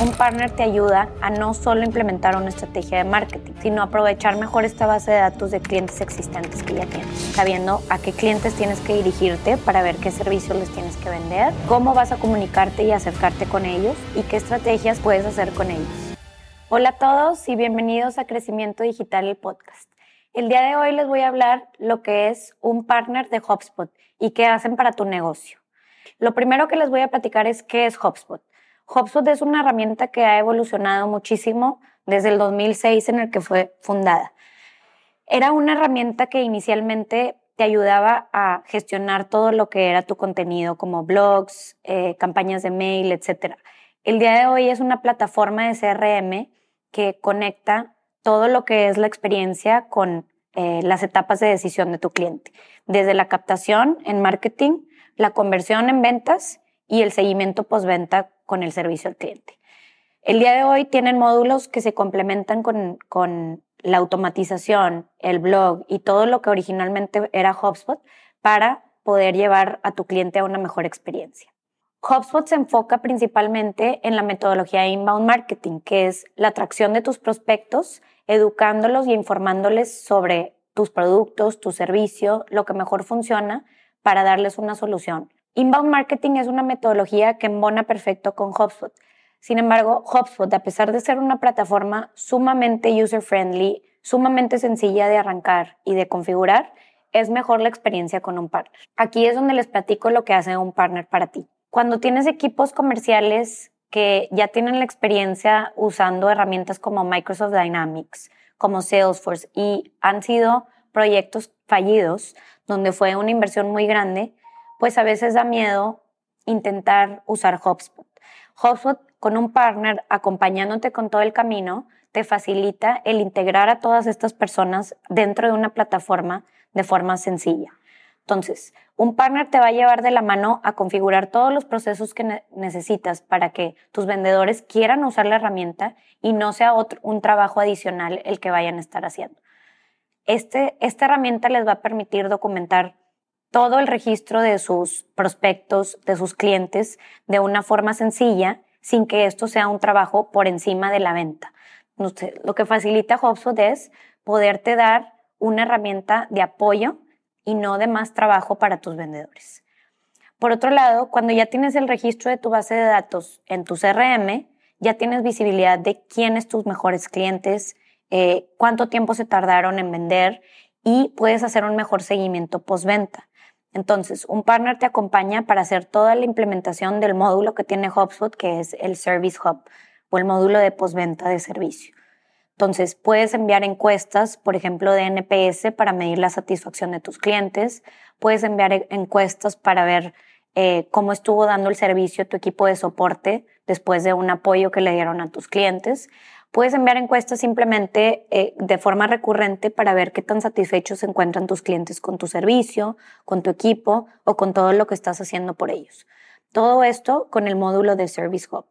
Un partner te ayuda a no solo implementar una estrategia de marketing, sino aprovechar mejor esta base de datos de clientes existentes que ya tienes, sabiendo a qué clientes tienes que dirigirte para ver qué servicios les tienes que vender, cómo vas a comunicarte y acercarte con ellos y qué estrategias puedes hacer con ellos. Hola a todos y bienvenidos a Crecimiento Digital, el podcast. El día de hoy les voy a hablar lo que es un partner de HubSpot y qué hacen para tu negocio. Lo primero que les voy a platicar es qué es HubSpot. HubSpot es una herramienta que ha evolucionado muchísimo desde el 2006 en el que fue fundada. Era una herramienta que inicialmente te ayudaba a gestionar todo lo que era tu contenido, como blogs, eh, campañas de mail, etc. El día de hoy es una plataforma de CRM que conecta todo lo que es la experiencia con eh, las etapas de decisión de tu cliente, desde la captación en marketing, la conversión en ventas y el seguimiento postventa con el servicio al cliente. El día de hoy tienen módulos que se complementan con, con la automatización, el blog y todo lo que originalmente era HubSpot para poder llevar a tu cliente a una mejor experiencia. HubSpot se enfoca principalmente en la metodología de inbound marketing, que es la atracción de tus prospectos, educándolos y informándoles sobre tus productos, tu servicio, lo que mejor funciona para darles una solución. Inbound marketing es una metodología que embona perfecto con HubSpot. Sin embargo, HubSpot, a pesar de ser una plataforma sumamente user-friendly, sumamente sencilla de arrancar y de configurar, es mejor la experiencia con un partner. Aquí es donde les platico lo que hace un partner para ti. Cuando tienes equipos comerciales que ya tienen la experiencia usando herramientas como Microsoft Dynamics, como Salesforce, y han sido proyectos fallidos, donde fue una inversión muy grande, pues a veces da miedo intentar usar HubSpot. HubSpot con un partner acompañándote con todo el camino te facilita el integrar a todas estas personas dentro de una plataforma de forma sencilla. Entonces, un partner te va a llevar de la mano a configurar todos los procesos que necesitas para que tus vendedores quieran usar la herramienta y no sea otro, un trabajo adicional el que vayan a estar haciendo. Este, esta herramienta les va a permitir documentar todo el registro de sus prospectos, de sus clientes, de una forma sencilla, sin que esto sea un trabajo por encima de la venta. Lo que facilita HubSpot es poderte dar una herramienta de apoyo y no de más trabajo para tus vendedores. Por otro lado, cuando ya tienes el registro de tu base de datos en tu CRM, ya tienes visibilidad de quiénes tus mejores clientes, eh, cuánto tiempo se tardaron en vender y puedes hacer un mejor seguimiento postventa. Entonces, un partner te acompaña para hacer toda la implementación del módulo que tiene HubSpot, que es el Service Hub o el módulo de postventa de servicio. Entonces, puedes enviar encuestas, por ejemplo, de NPS para medir la satisfacción de tus clientes. Puedes enviar e-, encuestas para ver eh, cómo estuvo dando el servicio tu equipo de soporte después de un apoyo que le dieron a tus clientes. Puedes enviar encuestas simplemente eh, de forma recurrente para ver qué tan satisfechos se encuentran tus clientes con tu servicio, con tu equipo o con todo lo que estás haciendo por ellos. Todo esto con el módulo de Service Hub.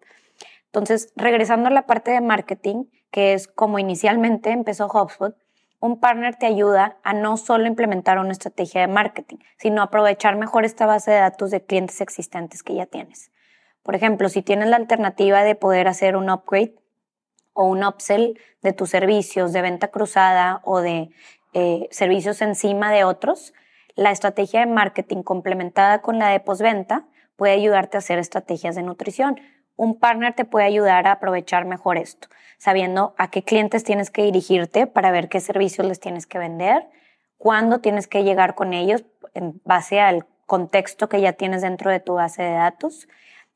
Entonces, regresando a la parte de marketing, que es como inicialmente empezó HubSpot, un partner te ayuda a no solo implementar una estrategia de marketing, sino aprovechar mejor esta base de datos de clientes existentes que ya tienes. Por ejemplo, si tienes la alternativa de poder hacer un upgrade o un upsell de tus servicios de venta cruzada o de eh, servicios encima de otros, la estrategia de marketing complementada con la de postventa puede ayudarte a hacer estrategias de nutrición. Un partner te puede ayudar a aprovechar mejor esto, sabiendo a qué clientes tienes que dirigirte para ver qué servicios les tienes que vender, cuándo tienes que llegar con ellos en base al contexto que ya tienes dentro de tu base de datos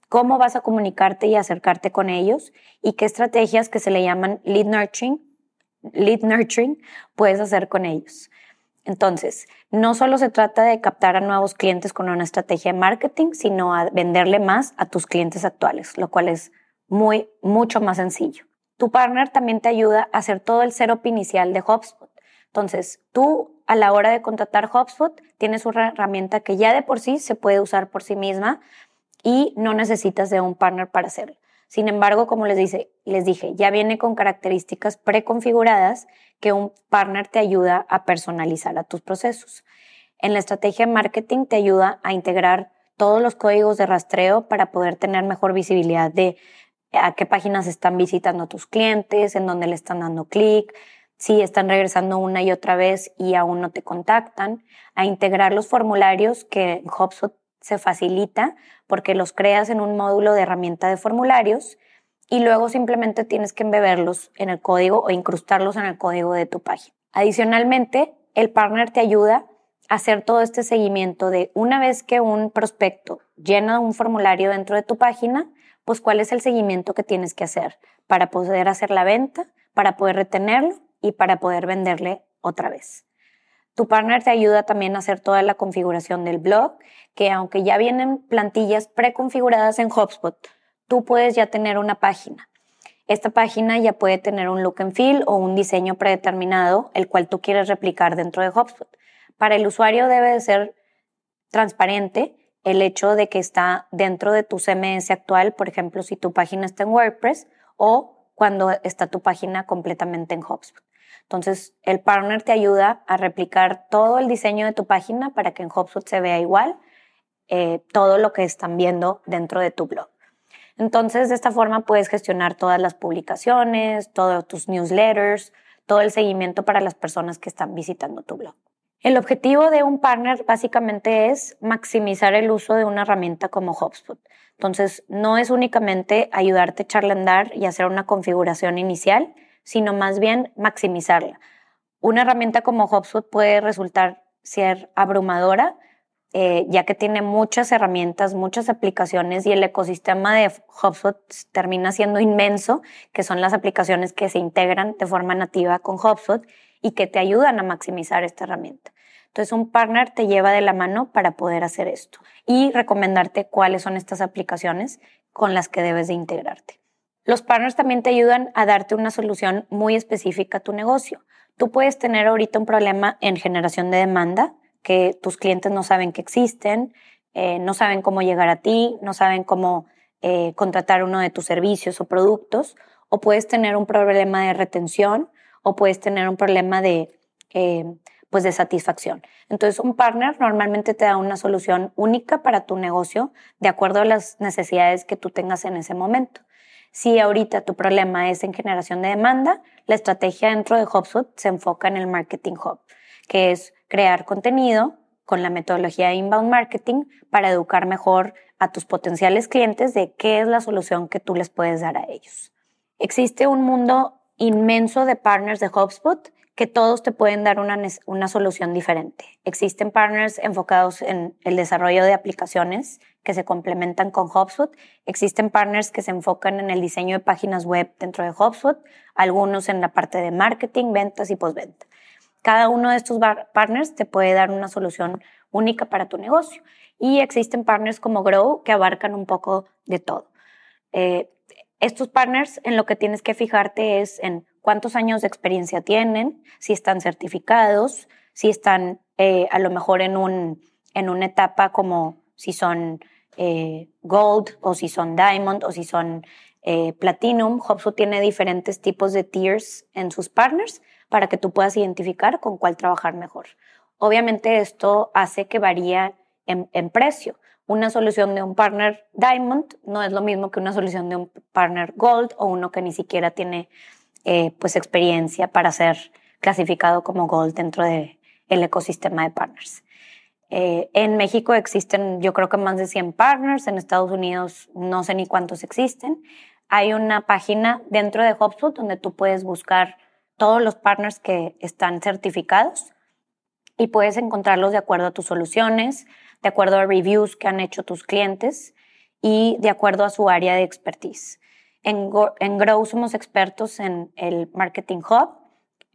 cómo vas a comunicarte y acercarte con ellos y qué estrategias que se le llaman lead nurturing, lead nurturing puedes hacer con ellos. Entonces, no solo se trata de captar a nuevos clientes con una estrategia de marketing, sino a venderle más a tus clientes actuales, lo cual es muy, mucho más sencillo. Tu partner también te ayuda a hacer todo el setup inicial de HubSpot. Entonces, tú a la hora de contratar HubSpot tienes una herramienta que ya de por sí se puede usar por sí misma y no necesitas de un partner para hacerlo. Sin embargo, como les, dice, les dije, ya viene con características preconfiguradas que un partner te ayuda a personalizar a tus procesos. En la estrategia de marketing te ayuda a integrar todos los códigos de rastreo para poder tener mejor visibilidad de a qué páginas están visitando tus clientes, en dónde le están dando clic, si están regresando una y otra vez y aún no te contactan, a integrar los formularios que en HubSpot se facilita porque los creas en un módulo de herramienta de formularios y luego simplemente tienes que embeberlos en el código o incrustarlos en el código de tu página. Adicionalmente, el partner te ayuda a hacer todo este seguimiento de una vez que un prospecto llena un formulario dentro de tu página, pues cuál es el seguimiento que tienes que hacer para poder hacer la venta, para poder retenerlo y para poder venderle otra vez. Tu partner te ayuda también a hacer toda la configuración del blog, que aunque ya vienen plantillas preconfiguradas en HubSpot, tú puedes ya tener una página. Esta página ya puede tener un look and feel o un diseño predeterminado, el cual tú quieres replicar dentro de HubSpot. Para el usuario debe de ser transparente el hecho de que está dentro de tu CMS actual, por ejemplo, si tu página está en WordPress o cuando está tu página completamente en HubSpot. Entonces, el partner te ayuda a replicar todo el diseño de tu página para que en HubSpot se vea igual eh, todo lo que están viendo dentro de tu blog. Entonces, de esta forma puedes gestionar todas las publicaciones, todos tus newsletters, todo el seguimiento para las personas que están visitando tu blog. El objetivo de un partner básicamente es maximizar el uso de una herramienta como HubSpot. Entonces, no es únicamente ayudarte a echarle a andar y hacer una configuración inicial, sino más bien maximizarla. Una herramienta como HubSpot puede resultar ser abrumadora, eh, ya que tiene muchas herramientas, muchas aplicaciones y el ecosistema de HubSpot termina siendo inmenso, que son las aplicaciones que se integran de forma nativa con HubSpot y que te ayudan a maximizar esta herramienta. Entonces un partner te lleva de la mano para poder hacer esto y recomendarte cuáles son estas aplicaciones con las que debes de integrarte. Los partners también te ayudan a darte una solución muy específica a tu negocio. Tú puedes tener ahorita un problema en generación de demanda, que tus clientes no saben que existen, eh, no saben cómo llegar a ti, no saben cómo eh, contratar uno de tus servicios o productos, o puedes tener un problema de retención, o puedes tener un problema de, eh, pues de satisfacción. Entonces, un partner normalmente te da una solución única para tu negocio de acuerdo a las necesidades que tú tengas en ese momento. Si ahorita tu problema es en generación de demanda, la estrategia dentro de HubSpot se enfoca en el Marketing Hub, que es crear contenido con la metodología de inbound marketing para educar mejor a tus potenciales clientes de qué es la solución que tú les puedes dar a ellos. Existe un mundo inmenso de partners de HubSpot que todos te pueden dar una, una, solución diferente. Existen partners enfocados en el desarrollo de aplicaciones que se complementan con HubSpot. Existen partners que se enfocan en el diseño de páginas web dentro de HubSpot, algunos en la parte de marketing, ventas y postventa. Cada uno de estos partners te puede dar una solución única para tu negocio. Y existen partners como Grow que abarcan un poco de todo. Eh, estos partners en lo que tienes que fijarte es en cuántos años de experiencia tienen, si están certificados, si están eh, a lo mejor en, un, en una etapa como si son eh, gold o si son diamond o si son eh, platinum. HubSpot tiene diferentes tipos de tiers en sus partners para que tú puedas identificar con cuál trabajar mejor. Obviamente esto hace que varíe en, en precio una solución de un partner Diamond no es lo mismo que una solución de un partner Gold o uno que ni siquiera tiene eh, pues experiencia para ser clasificado como Gold dentro del el ecosistema de partners. Eh, en México existen yo creo que más de 100 partners, en Estados Unidos no sé ni cuántos existen. Hay una página dentro de HubSpot donde tú puedes buscar todos los partners que están certificados y puedes encontrarlos de acuerdo a tus soluciones, de acuerdo a reviews que han hecho tus clientes y de acuerdo a su área de expertise. En, en Grow somos expertos en el Marketing Hub,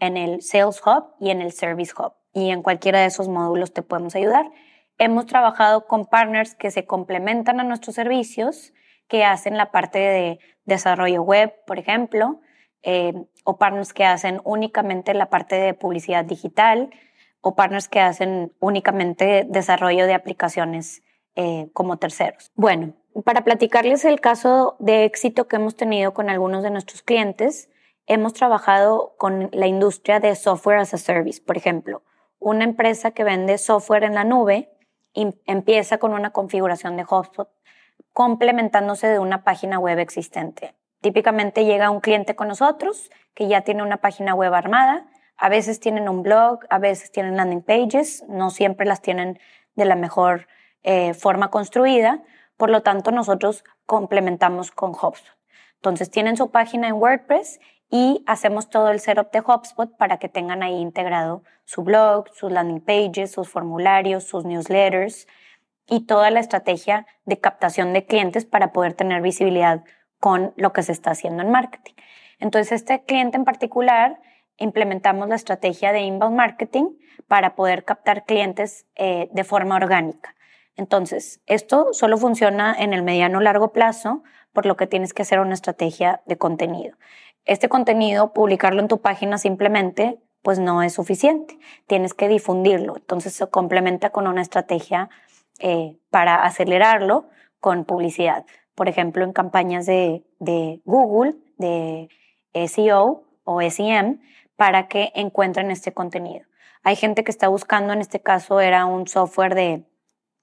en el Sales Hub y en el Service Hub. Y en cualquiera de esos módulos te podemos ayudar. Hemos trabajado con partners que se complementan a nuestros servicios, que hacen la parte de desarrollo web, por ejemplo, eh, o partners que hacen únicamente la parte de publicidad digital, o partners que hacen únicamente desarrollo de aplicaciones eh, como terceros. Bueno, para platicarles el caso de éxito que hemos tenido con algunos de nuestros clientes, hemos trabajado con la industria de software as a service, por ejemplo, una empresa que vende software en la nube y empieza con una configuración de HubSpot complementándose de una página web existente. Típicamente llega un cliente con nosotros que ya tiene una página web armada, a veces tienen un blog, a veces tienen landing pages, no siempre las tienen de la mejor eh, forma construida, por lo tanto nosotros complementamos con HubSpot. Entonces tienen su página en WordPress y hacemos todo el setup de HubSpot para que tengan ahí integrado su blog, sus landing pages, sus formularios, sus newsletters y toda la estrategia de captación de clientes para poder tener visibilidad con lo que se está haciendo en marketing. Entonces, este cliente en particular, implementamos la estrategia de inbound marketing para poder captar clientes eh, de forma orgánica. Entonces, esto solo funciona en el mediano largo plazo, por lo que tienes que hacer una estrategia de contenido. Este contenido, publicarlo en tu página simplemente, pues no es suficiente. Tienes que difundirlo. Entonces, se complementa con una estrategia eh, para acelerarlo con publicidad por ejemplo, en campañas de, Google, de SEO o SEM, para que encuentren este contenido. Hay gente que está buscando, en este caso era un software de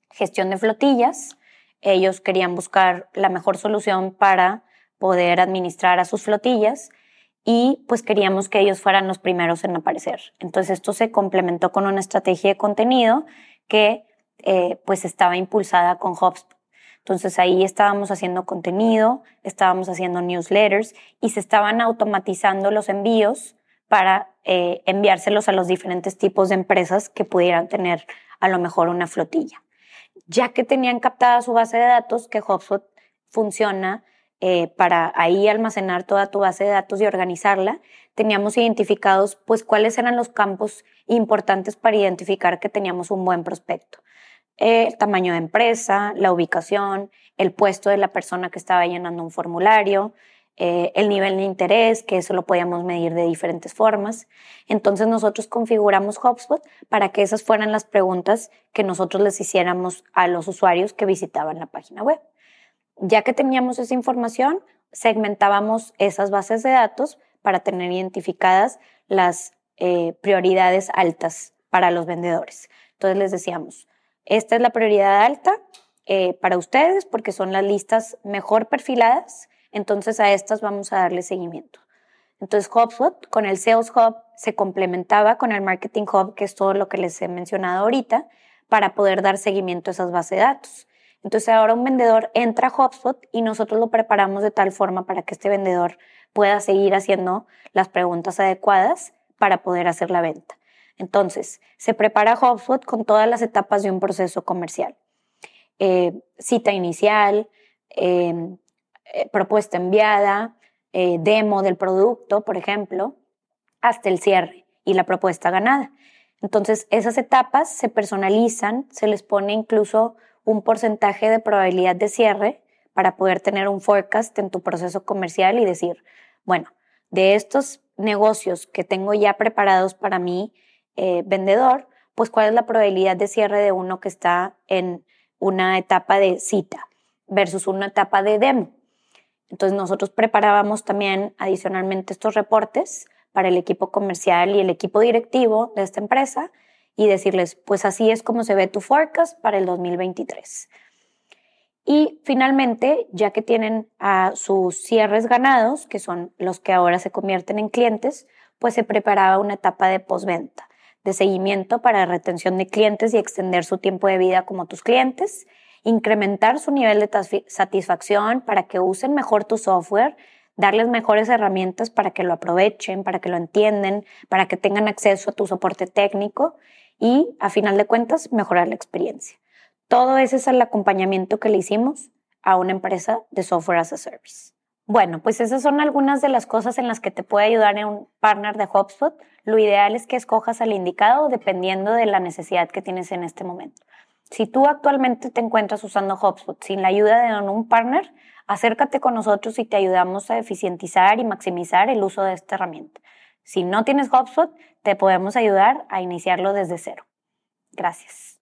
gestión de flotillas. Ellos querían buscar la mejor solución para poder administrar a sus flotillas y pues queríamos que ellos fueran los primeros en aparecer. Entonces esto se complementó con una estrategia de contenido que eh, pues estaba impulsada con HubSpot. Entonces ahí estábamos haciendo contenido, estábamos haciendo newsletters y se estaban automatizando los envíos para eh, enviárselos a los diferentes tipos de empresas que pudieran tener a lo mejor una flotilla. Ya que tenían captada su base de datos, que HubSpot funciona eh, para ahí almacenar toda tu base de datos y organizarla, teníamos identificados pues cuáles eran los campos importantes para identificar que teníamos un buen prospecto el tamaño de empresa, la ubicación, el puesto de la persona que estaba llenando un formulario, eh, el nivel de interés, que eso lo podíamos medir de diferentes formas. Entonces nosotros configuramos HubSpot para que esas fueran las preguntas que nosotros les hiciéramos a los usuarios que visitaban la página web. Ya que teníamos esa información, segmentábamos esas bases de datos para tener identificadas las eh, prioridades altas para los vendedores. Entonces les decíamos, esta es la prioridad alta eh, para ustedes porque son las listas mejor perfiladas, entonces a estas vamos a darle seguimiento. Entonces HubSpot con el Sales Hub se complementaba con el Marketing Hub, que es todo lo que les he mencionado ahorita, para poder dar seguimiento a esas bases de datos. Entonces ahora un vendedor entra a HubSpot y nosotros lo preparamos de tal forma para que este vendedor pueda seguir haciendo las preguntas adecuadas para poder hacer la venta. Entonces, se prepara HubSpot con todas las etapas de un proceso comercial. Eh, cita inicial, em, eh, propuesta enviada, eh, demo del producto, por ejemplo, hasta el cierre y la propuesta ganada. Entonces, esas etapas se personalizan, se les pone incluso un porcentaje de probabilidad de cierre para poder tener un forecast en tu proceso comercial y decir, bueno, de estos negocios que tengo ya preparados para mí, eh, vendedor, pues cuál es la probabilidad de cierre de uno que está en una etapa de cita versus una etapa de demo. Entonces nosotros preparábamos también adicionalmente estos reportes para el equipo comercial y el equipo directivo de esta empresa y decirles, pues así es como se ve tu forecast para el 2023. Y finalmente, ya que tienen a sus cierres ganados, que son los que ahora se convierten en clientes, pues se preparaba una etapa de postventa de seguimiento para retención de clientes y extender su tiempo de vida como tus clientes, incrementar su nivel de satisfacción para que usen mejor tu software, darles mejores herramientas para que lo aprovechen, para que lo entiendan, para que tengan acceso a tu soporte técnico y, a final de cuentas, mejorar la experiencia. Todo ese es el acompañamiento que le hicimos a una empresa de software as a service. Bueno, pues esas son algunas de las cosas en las que te puede ayudar en un partner de HubSpot. Lo ideal es que escojas al indicado dependiendo de la necesidad que tienes en este momento. Si tú actualmente te encuentras usando HubSpot sin la ayuda de un partner, acércate con nosotros y te ayudamos a eficientizar y maximizar el uso de esta herramienta. Si no tienes HubSpot, te podemos ayudar a iniciarlo desde cero. Gracias.